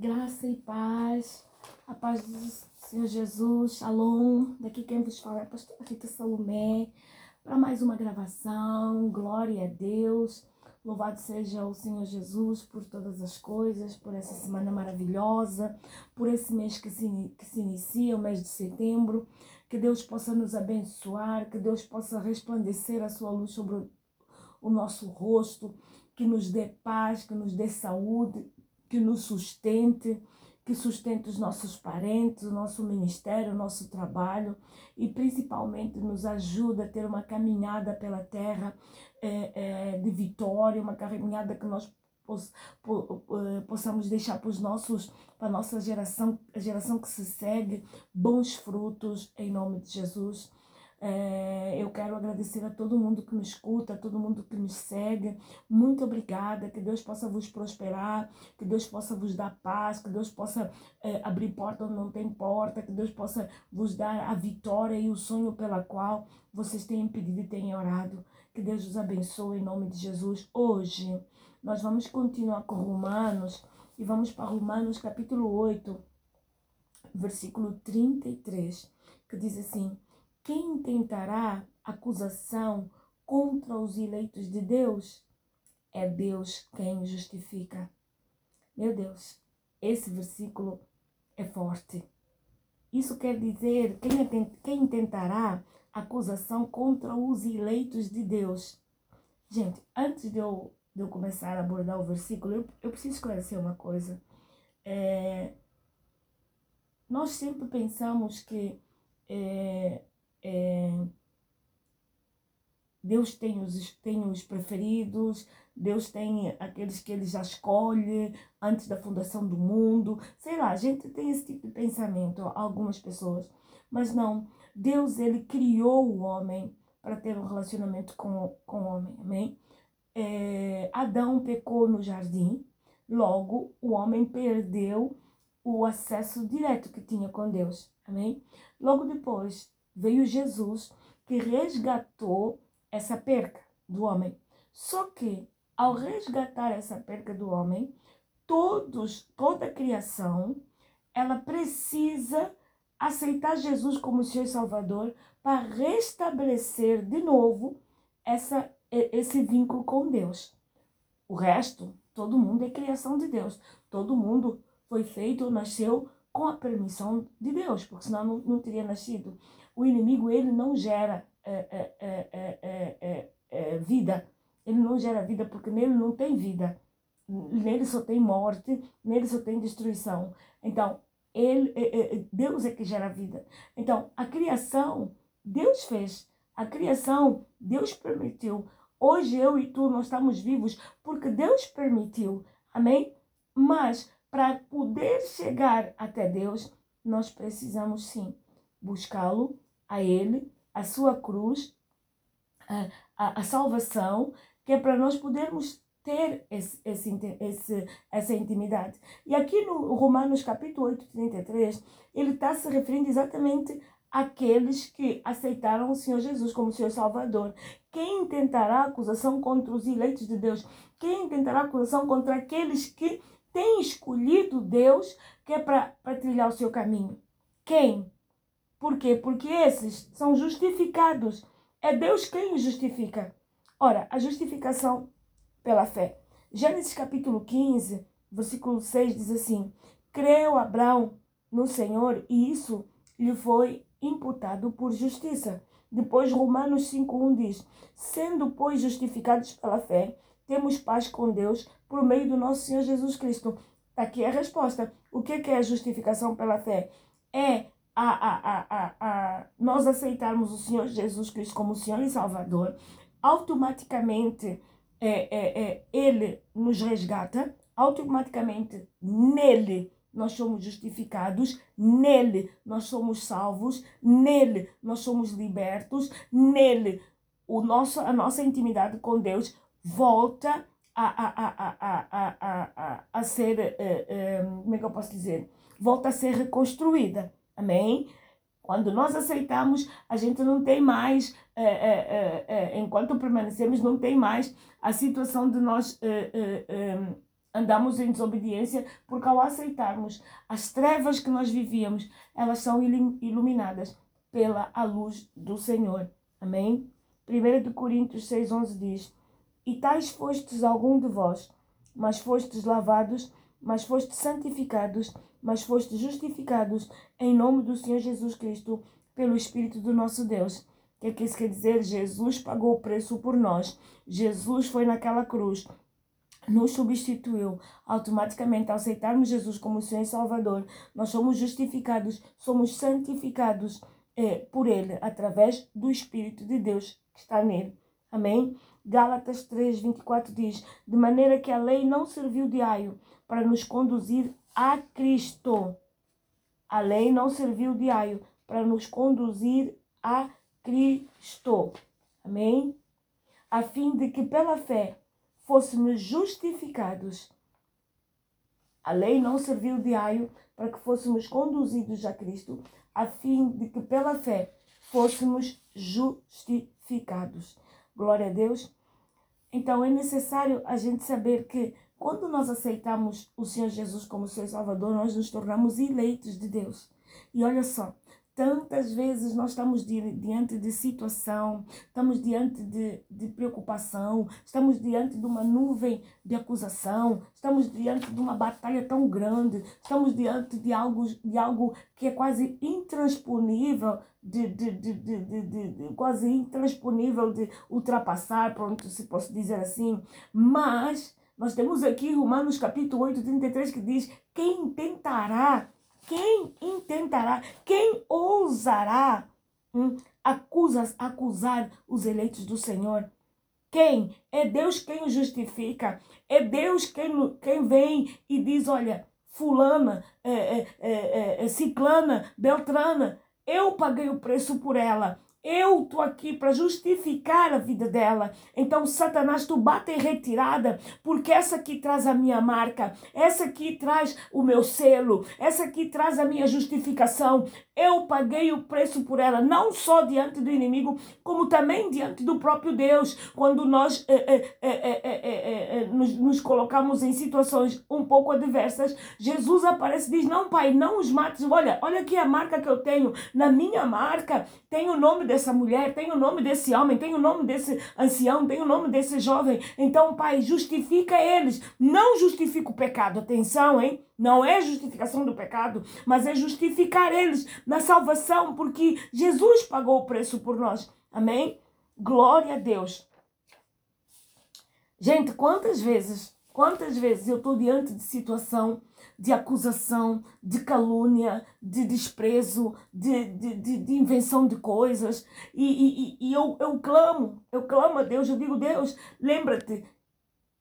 Graça e paz. A paz do Senhor Jesus. Shalom. Daqui quem vos fala é a pastora Rita Salomé. Para mais uma gravação. Glória a Deus. Louvado seja o Senhor Jesus por todas as coisas, por essa semana maravilhosa, por esse mês que se, que se inicia, o mês de setembro. Que Deus possa nos abençoar, que Deus possa resplandecer a sua luz sobre o, o nosso rosto, que nos dê paz, que nos dê saúde, que nos sustente, que sustente os nossos parentes, o nosso ministério, o nosso trabalho e principalmente nos ajuda a ter uma caminhada pela terra é, é, de vitória, uma caminhada que nós eh, possamos deixar para os nossos para a nossa geração a geração que se segue. Bons frutos em nome de Jesus é, eu quero agradecer a todo mundo que me escuta, a todo mundo que me segue. Muito obrigada. Que Deus possa vos prosperar, que Deus possa vos dar paz, que Deus possa é, abrir porta onde não tem porta, que Deus possa vos dar a vitória e o sonho pela qual vocês têm pedido e têm orado. Que Deus os abençoe em nome de Jesus. Hoje nós vamos continuar com Romanos e vamos para Romanos capítulo 8, versículo 33, que diz assim quem tentará acusação contra os eleitos de Deus? É Deus quem justifica. Meu Deus, esse versículo é forte. Isso quer dizer quem, quem tentará acusação contra os eleitos de Deus. Gente, antes de eu, de eu começar a abordar o versículo, eu, eu preciso esclarecer uma coisa. É, nós sempre pensamos que é, é, Deus tem os, tem os preferidos, Deus tem aqueles que ele já escolhe antes da fundação do mundo. Sei lá, a gente tem esse tipo de pensamento, algumas pessoas. Mas não, Deus ele criou o homem para ter um relacionamento com, com o homem, amém? É, Adão pecou no jardim, logo o homem perdeu o acesso direto que tinha com Deus, amém? Logo depois, veio Jesus que resgatou essa perca do homem. Só que ao resgatar essa perca do homem, todos, toda a criação, ela precisa aceitar Jesus como seu Salvador para restabelecer de novo essa, esse vínculo com Deus. O resto, todo mundo é criação de Deus. Todo mundo foi feito, nasceu com a permissão de Deus, porque senão não, não teria nascido o inimigo ele não gera é, é, é, vida. Ele não gera vida porque nele não tem vida. Nele só tem morte, nele só tem destruição. Então, ele, Deus é que gera vida. Então, a criação, Deus fez. A criação, Deus permitiu. Hoje eu e tu nós estamos vivos porque Deus permitiu. Amém? Mas para poder chegar até Deus, nós precisamos sim buscá-lo, a Ele, a sua cruz, a, a, a salvação, que é para nós podermos ter esse, esse, esse, essa intimidade. E aqui no Romanos capítulo 8, 33, ele está se referindo exatamente àqueles que aceitaram o Senhor Jesus como seu Salvador. Quem tentará acusação contra os eleitos de Deus? Quem tentará acusação contra aqueles que têm escolhido Deus que é para trilhar o seu caminho? Quem? Por quê? Porque esses são justificados. É Deus quem os justifica. Ora, a justificação pela fé. Gênesis capítulo 15, versículo 6 diz assim: Creu Abraão no Senhor e isso lhe foi imputado por justiça. Depois, Romanos 5,1 diz: Sendo, pois, justificados pela fé, temos paz com Deus por meio do nosso Senhor Jesus Cristo. Está aqui a resposta. O que é a justificação pela fé? É a, a, a, a, nós aceitarmos o Senhor Jesus Cristo como Senhor e Salvador, automaticamente é, é, é, Ele nos resgata, automaticamente nele nós somos justificados, nele nós somos salvos, nele nós somos libertos, nele o nosso, a nossa intimidade com Deus volta a, a, a, a, ser, uh, uh, como é que eu posso dizer? Volta a ser reconstruída. Amém? Quando nós aceitamos, a gente não tem mais, é, enquanto permanecemos, não tem mais a situação de nós andamos em desobediência porque ao aceitarmos as trevas que nós vivíamos, elas são iluminadas pela a luz do Senhor. Amém? 1 Coríntios 6,11 diz: E tais fostes algum de vós, mas fostes lavados, mas fostes santificados, mas fostes justificados em nome do Senhor Jesus Cristo, pelo Espírito do nosso Deus. O que é que isso quer dizer? Jesus pagou o preço por nós. Jesus foi naquela cruz nos substituiu. Automaticamente, ao aceitarmos Jesus como Senhor e Salvador, nós somos justificados, somos santificados é, por Ele, através do Espírito de Deus que está nele. Amém? Gálatas 3, 24 diz: De maneira que a lei não serviu de aio para nos conduzir a Cristo. A lei não serviu de aio para nos conduzir a Cristo. Amém? A fim de que pela fé fôssemos justificados. A lei não serviu de aio para que fôssemos conduzidos a Cristo, a fim de que pela fé fôssemos justificados. Glória a Deus. Então é necessário a gente saber que quando nós aceitamos o Senhor Jesus como seu Salvador, nós nos tornamos eleitos de Deus. E olha só, Tantas vezes nós estamos diante de situação, estamos diante de, de preocupação, estamos diante de uma nuvem de acusação, estamos diante de uma batalha tão grande, estamos diante de algo, de algo que é quase intransponível, de, de, de, de, de, de, quase intransponível de ultrapassar, pronto, se posso dizer assim. Mas nós temos aqui Romanos capítulo 8, 33, que diz: quem tentará quem intentará, quem ousará hum, acusa, acusar os eleitos do Senhor? Quem? É Deus quem o justifica. É Deus quem, quem vem e diz: olha, Fulana, é, é, é, Ciclana, Beltrana, eu paguei o preço por ela. Eu tô aqui para justificar a vida dela. Então, Satanás, tu bate em retirada, porque essa aqui traz a minha marca, essa aqui traz o meu selo, essa aqui traz a minha justificação. Eu paguei o preço por ela, não só diante do inimigo, como também diante do próprio Deus. Quando nós é, é, é, nos, nos, colocamos em situações um pouco adversas, Jesus aparece e diz: Não, pai, não os mates. Olha, olha aqui a marca que eu tenho. Na minha marca tem o nome dessa mulher, tem o nome desse homem, tem o nome desse ancião, tem o nome desse jovem. Então, pai, justifica eles. Não justifica o pecado. Atenção, hein? Não é justificação do pecado, mas é justificar eles na salvação, porque Jesus pagou o preço por nós. Amém? Glória a Deus. Gente, quantas vezes, quantas vezes eu estou diante de situação de acusação, de calúnia, de desprezo, de, de, de, de invenção de coisas, e, e, e eu, eu clamo, eu clamo a Deus, eu digo, Deus, lembra-te,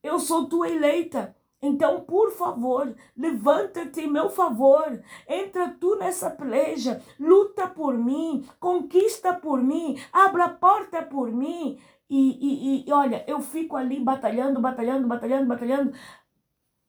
eu sou tua eleita, então, por favor, levanta-te em meu favor. Entra tu nessa peleja. Luta por mim. Conquista por mim. Abra a porta por mim. E, e, e olha, eu fico ali batalhando, batalhando, batalhando, batalhando.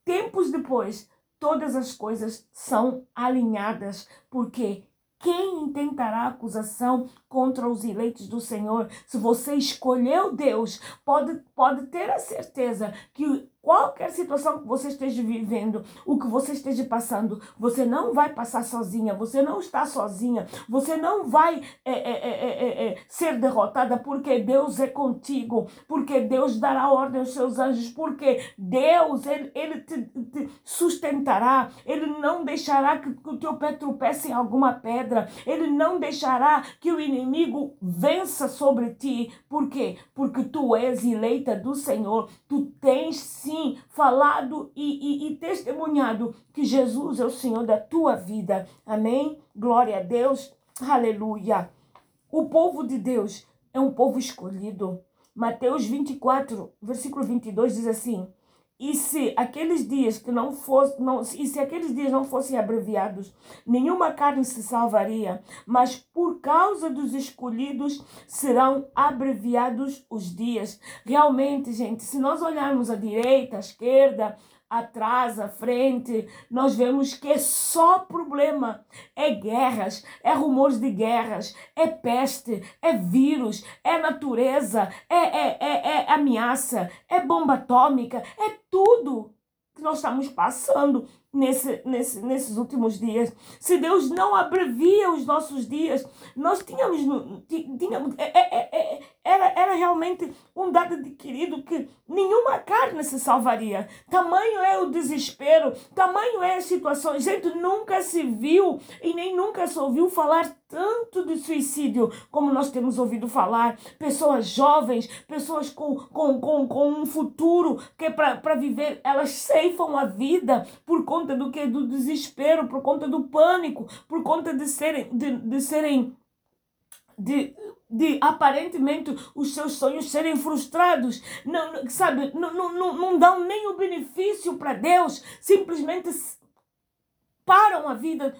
Tempos depois, todas as coisas são alinhadas. Porque quem intentará acusação contra os eleitos do Senhor? Se você escolheu Deus, pode, pode ter a certeza que Qualquer situação que você esteja vivendo, o que você esteja passando, você não vai passar sozinha, você não está sozinha, você não vai é, é, é, ser derrotada porque Deus é contigo, porque Deus dará ordem aos seus anjos, porque Deus, Ele, ele te, te sustentará, Ele não deixará que, que o teu pé tropece em alguma pedra, Ele não deixará que o inimigo vença sobre ti. Por quê? Porque tu és eleita do Senhor, tu tens sim falado e, e, e testemunhado que Jesus é o Senhor da tua vida. Amém? Glória a Deus. Aleluia. O povo de Deus é um povo escolhido. Mateus 24, versículo 22 diz assim: e se aqueles dias que não fosse, não, e se aqueles dias não fossem abreviados, nenhuma carne se salvaria, mas por causa dos escolhidos serão abreviados os dias. Realmente, gente, se nós olharmos à direita, à esquerda, atrás, à frente, nós vemos que é só problema. É guerras, é rumores de guerras, é peste, é vírus, é natureza, é, é, é, é ameaça, é bomba atômica, é tudo. que nós estamos passando nesse, nesse, nesses últimos dias. Se Deus não abrevia os nossos dias, nós tínhamos. tínhamos é, é, é, era, era realmente um dado adquirido que nenhuma carne se salvaria. Tamanho é o desespero, tamanho é a situação. Gente, nunca se viu e nem nunca se ouviu falar tanto de suicídio como nós temos ouvido falar. Pessoas jovens, pessoas com, com, com, com um futuro que é para viver, elas ceifam a vida por conta conta do que? Do desespero, por conta do pânico, por conta de serem, de, de serem, de, de aparentemente os seus sonhos serem frustrados, não, sabe, não, não, não dão nem o benefício para Deus, simplesmente param a vida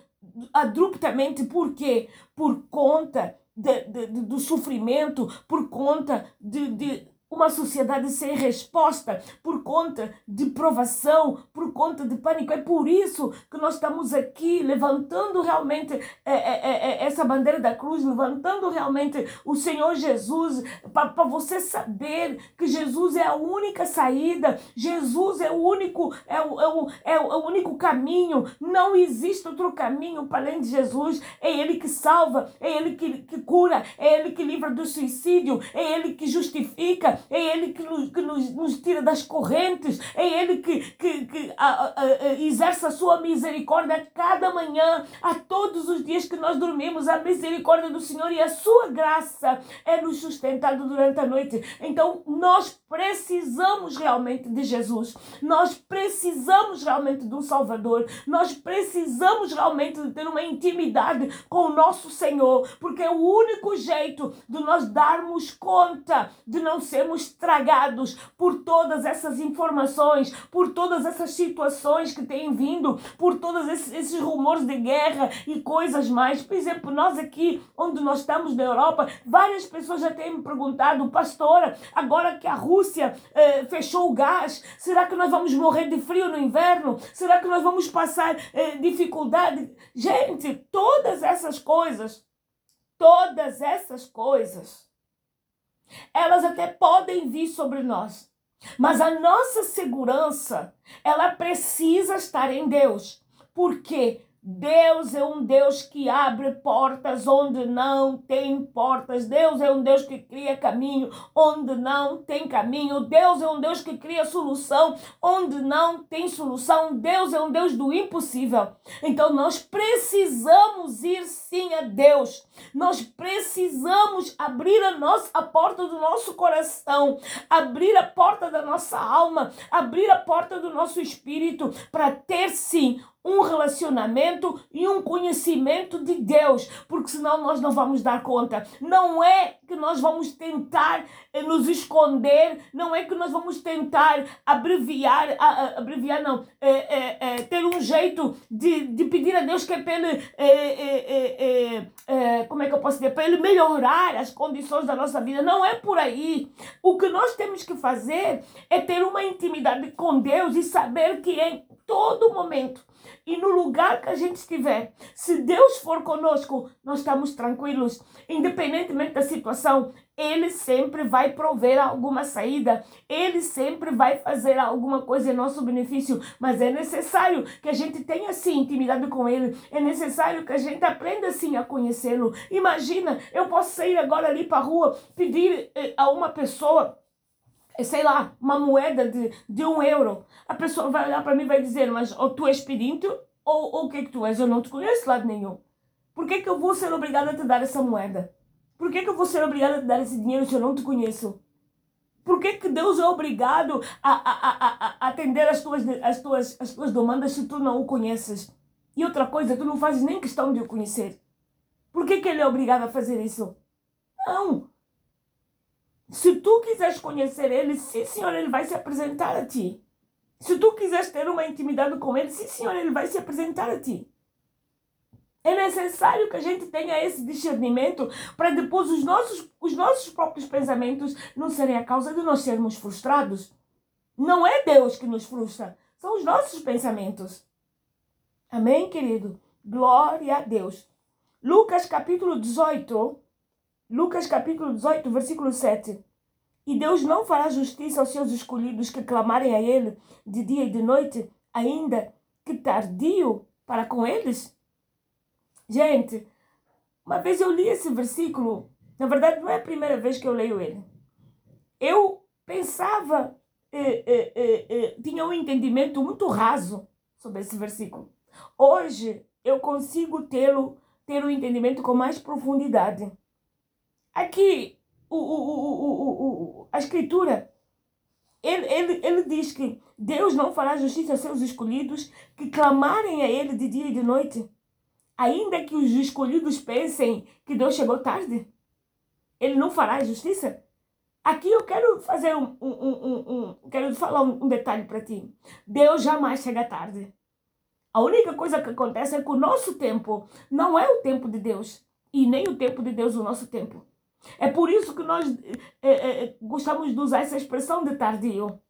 abruptamente, por quê? Por conta de, de, de, do sofrimento, por conta de, de uma sociedade sem resposta por conta de provação, por conta de pânico. É por isso que nós estamos aqui levantando realmente é, é, é, essa bandeira da cruz, levantando realmente o Senhor Jesus, para você saber que Jesus é a única saída, Jesus é o único, é o, é, o, é o único caminho, não existe outro caminho para além de Jesus. É Ele que salva, é Ele que, que cura, é Ele que livra do suicídio, é Ele que justifica, é Ele que nos, que nos, nos tira das correntes, é Ele que, que, que a, a, a, exerce a sua misericórdia a cada manhã, a todos os dias que nós dormimos, a misericórdia do Senhor e a sua graça é nos sustentado durante a noite. Então nós precisamos realmente de Jesus, nós precisamos realmente de um Salvador, nós precisamos realmente de ter uma intimidade com o nosso Senhor, porque é o único jeito de nós darmos conta de não sermos tragados por todas essas informações, por todas essas situações que têm vindo, por todos esses, rumores de guerra e coisas mais. Por exemplo, nós aqui, onde nós estamos na Europa, várias pessoas já têm me perguntado, pastora, agora que a Rússia eh, fechou o gás, será que nós vamos morrer de frio no inverno? Será que nós vamos passar eh, dificuldade? Gente, todas essas coisas, todas essas coisas elas até podem vir sobre nós, mas a nossa segurança, ela precisa estar em Deus. Por quê? Deus é um Deus que abre portas onde não tem portas. Deus é um Deus que cria caminho onde não tem caminho. Deus é um Deus que cria solução onde não tem solução. Deus é um Deus do impossível. Então nós precisamos ir sim a Deus. Nós precisamos abrir a nossa a porta do nosso coração, abrir a porta da nossa alma, abrir a porta do nosso espírito para ter sim um relacionamento e um conhecimento de Deus, porque senão nós não vamos dar conta. Não é que nós vamos tentar eh, nos esconder, não é que nós vamos tentar abreviar, abreviar não, é, é, é, ter um jeito de, de pedir a Deus que é para ele, como é que eu posso dizer, para ele melhorar as condições da nossa vida. Não é por aí. O que nós temos que fazer é ter uma intimidade com Deus e saber que em todo momento e no lugar que a gente estiver, se Deus for conosco, nós estamos tranquilos, independentemente da situação. Ele sempre vai prover alguma saída, ele sempre vai fazer alguma coisa em nosso benefício, mas é necessário que a gente tenha sim intimidade com ele, é necessário que a gente aprenda sim a conhecê-lo. Imagina, eu posso sair agora ali para a rua, pedir eh, a uma pessoa sei lá, uma moeda de, de um euro. A pessoa vai olhar para mim e vai dizer, mas ou tu és pedinte ou, o que é que tu és? Eu não te conheço de lado nenhum. Por que, que eu vou ser obrigada a te dar essa moeda? Por que, que eu vou ser obrigada a te dar esse dinheiro se eu não te conheço? Por que, que Deus é obrigado a, a, a, a atender as tuas, as, tuas, as tuas demandas se tu não o conheces? E outra coisa, tu não fazes nem questão de o conhecer. Por que, que Ele é obrigado a fazer isso? Não. Se tu quiseres conhecer Ele, sim, Senhor, Ele vai se apresentar a ti. Se tu quiseres ter uma intimidade com Ele, sim, Senhor, Ele vai se apresentar a ti. É necessário que a gente tenha esse discernimento para depois os nossos, os nossos próprios pensamentos não serem a causa de nós sermos frustrados. Não é Deus que nos frustra, são os nossos pensamentos. Amém, querido? Glória a Deus. Lucas capítulo 18, Lucas capítulo 18, versículo 7. E Deus não fará justiça aos seus escolhidos que clamarem a Ele de dia e de noite, ainda que tardio para com eles? Gente, uma vez eu li esse versículo, na verdade não é a primeira vez que eu leio ele. Eu pensava, eh, eh, eh, eh tinha um entendimento muito raso sobre esse versículo. Hoje eu consigo tê-lo, ter o um entendimento com mais profundidade. Aqui, o, o, o, a escritura, ele, ele, ele diz que Deus não fará justiça aos seus escolhidos que clamarem a Ele de dia e de noite. Ainda que os escolhidos pensem que Deus chegou tarde, Ele não fará justiça. Aqui eu quero fazer um, um, um, um quero falar um detalhe para ti. Deus jamais chega tarde. A única coisa que acontece é que o nosso tempo não é o tempo de Deus e nem o tempo de Deus o nosso tempo. É por isso que nós é, é, gostamos de usar essa expressão de tardio.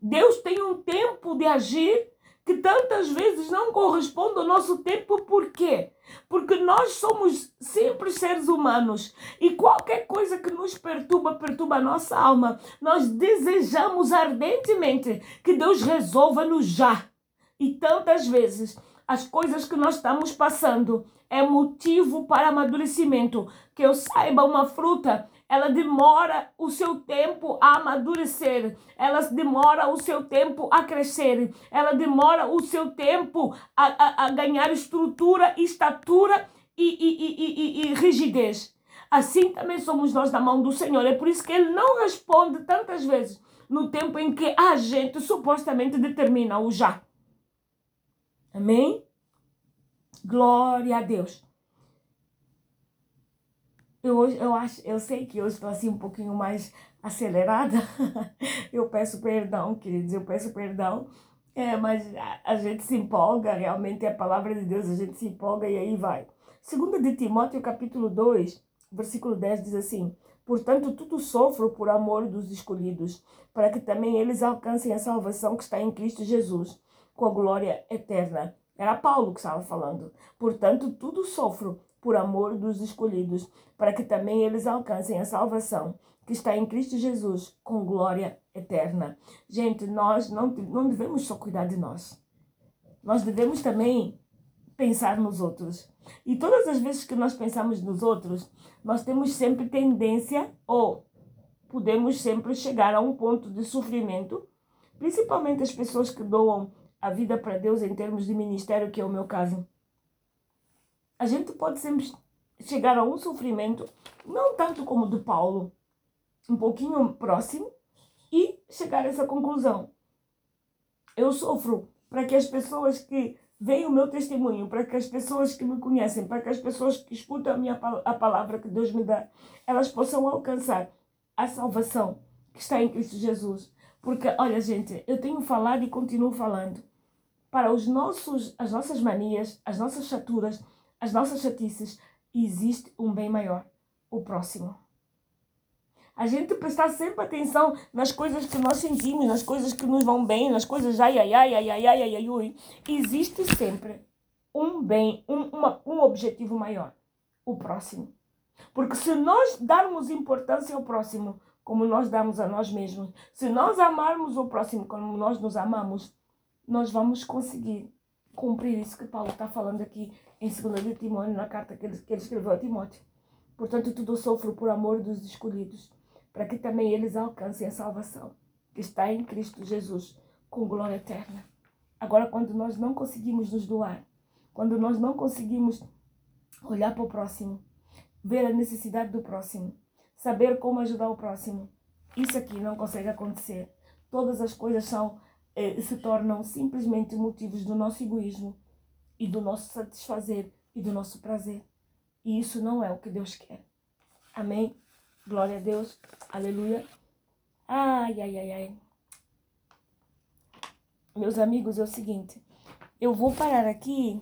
Deus tem um tempo de agir que tantas vezes não corresponde ao nosso tempo. Por quê? Porque nós somos simples seres humanos e qualquer coisa que nos perturba, perturba a nossa alma. Nós desejamos ardentemente que Deus resolva no já. E tantas vezes as coisas que nós estamos passando é motivo para amadurecimento. Que eu saiba, uma fruta, ela demora o seu tempo a amadurecer, ela demora o seu tempo a crescer, ela demora o seu tempo a, a, a ganhar estrutura, estatura e, e, e, e, rigidez. Assim também somos nós na mão do Senhor. É por isso que Ele não responde tantas vezes no tempo em que a gente supostamente determina o já. Amém? Glória a Deus. Eu, hoje, eu, acho, eu sei que hoje estou assim um pouquinho mais acelerada. eu peço perdão, queridos, eu peço perdão. É, mas a, a, gente se empolga, realmente é a palavra de Deus, a gente se empolga e aí vai. Segunda de Timóteo, capítulo 2, versículo 10 diz assim: Portanto, tudo sofro por amor dos escolhidos, para que também eles alcancem a salvação que está em Cristo Jesus com a glória eterna. Era Paulo que estava falando. Portanto, tudo sofro por amor dos escolhidos, para que também eles alcancem a salvação que está em Cristo Jesus com glória eterna. Gente, nós não, não devemos só cuidar de nós. Nós devemos também pensar nos outros. E todas as vezes que nós pensamos nos outros, nós temos sempre tendência ou podemos sempre chegar a um ponto de sofrimento, principalmente as pessoas que doam a vida para Deus em termos de ministério, que é o meu caso. A gente pode sempre chegar a um sofrimento, não tanto como o do Paulo, um pouquinho próximo, e chegar a essa conclusão. Eu sofro para que as pessoas que veem o meu testemunho, para que as pessoas que me conhecem, para que as pessoas que escutam a, minha, a palavra que Deus me dá, elas possam alcançar a salvação que está em Cristo Jesus. Porque, olha, gente, eu tenho falado e continuo falando. Para os nossos, as nossas manias, as nossas chaturas, as nossas chatices, existe um bem maior, o próximo. A gente prestar sempre atenção nas coisas que nós sentimos, nas coisas que nos vão bem, nas coisas ai, ai, ai, ai, ai, ai, ai, ai, ai. Existe sempre um bem, um, uma, um objetivo maior, o próximo. Porque se nós darmos importância ao próximo, como nós damos a nós mesmos. Se nós amarmos o próximo como nós nos amamos, nós vamos conseguir cumprir isso que Paulo está falando aqui em 2 de Timóteo, na carta que ele, que ele escreveu a Timóteo. Portanto, tudo sofro por amor dos escolhidos, para que também eles alcancem a salvação, que está em Cristo Jesus, com glória eterna. Agora, quando nós não conseguimos nos doar, quando nós não conseguimos olhar para o próximo, ver a necessidade do próximo, saber como ajudar o próximo. Isso aqui não consegue acontecer. Todas as coisas são eh, se tornam simplesmente motivos do nosso egoísmo e do nosso satisfazer e do nosso prazer. E isso não é o que Deus quer. Amém? Glória a Deus. Aleluia. Ai, ai, ai, ai. Meus amigos, é o seguinte. Eu vou parar aqui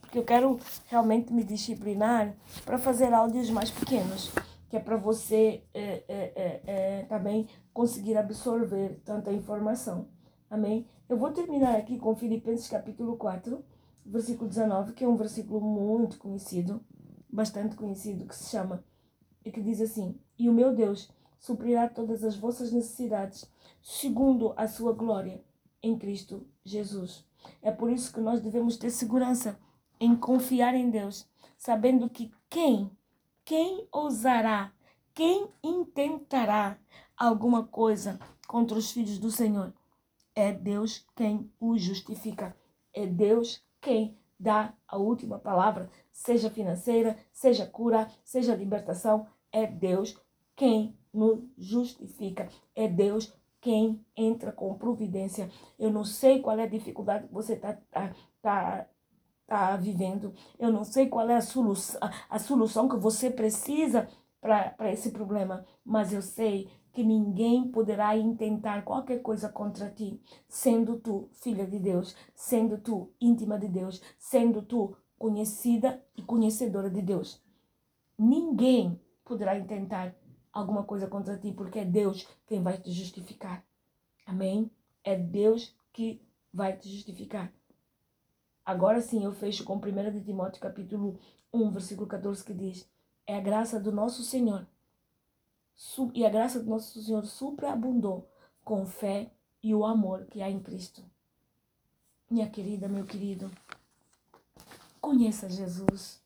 porque eu quero realmente me disciplinar para fazer áudios mais pequenos que é para você é, é, é, é, também conseguir absorver tanta informação. Amém? Eu vou terminar aqui com Filipenses capítulo 4, versículo 19, que é um versículo muito conhecido, bastante conhecido, que se chama, e que diz assim: E o meu Deus suprirá todas as vossas necessidades, segundo a sua glória, em Cristo Jesus. É por isso que nós devemos ter segurança em confiar em Deus, sabendo que quem, quem ousará, quem intentará alguma coisa contra os filhos do Senhor, é Deus quem os justifica. É Deus quem dá a última palavra, seja financeira, seja cura, seja libertação. É Deus quem nos justifica. É Deus quem entra com providência. Eu não sei qual é a dificuldade que você está tá, tá, tá vivendo. Eu não sei qual é a solução, a solução que você precisa para esse problema, mas eu sei que ninguém poderá intentar qualquer coisa contra ti, sendo tu filha de Deus, sendo tu íntima de Deus, sendo tu conhecida e conhecedora de Deus. Ninguém poderá intentar alguma coisa contra ti, porque é Deus quem vai te justificar. Amém? É Deus que vai te justificar. Agora sim, eu fecho com 1 de Timóteo capítulo 1, versículo 14, que diz: É a graça do nosso Senhor. E a graça do nosso Senhor superabundou com fé e o amor que há em Cristo. Minha querida, meu querido, conheça Jesus.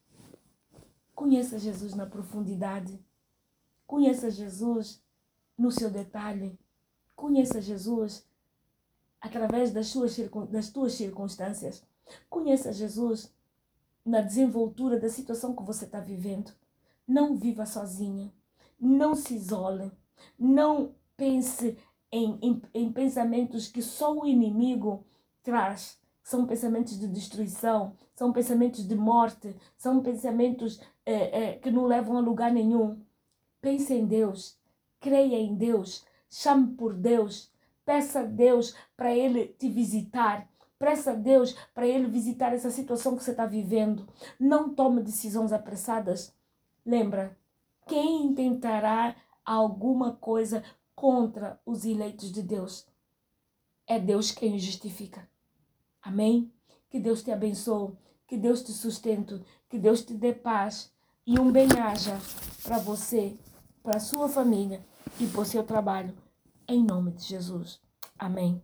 Conheça Jesus na profundidade. Conheça Jesus no seu detalhe. Conheça Jesus através das, suas, das tuas circunstâncias. Conheça Jesus na desenvoltura da situação que você está vivendo. Não viva sozinha. Não se isole. Não pense em, em, em pensamentos que só o inimigo traz. São pensamentos de destruição, são pensamentos de morte, são pensamentos é, é, que não levam a lugar nenhum. Pense em Deus, creia em Deus, chame por Deus, peça a Deus para Ele te visitar. Peça a Deus para Ele visitar essa situação que você está vivendo. Não tome decisões apressadas. Lembra, quem intentará alguma coisa contra os eleitos de Deus? É Deus quem os justifica. Amém? Que Deus te abençoe, que Deus te sustente, que Deus te dê paz e um bem-aja para você para sua família e para o seu trabalho. Em nome de Jesus. Amém.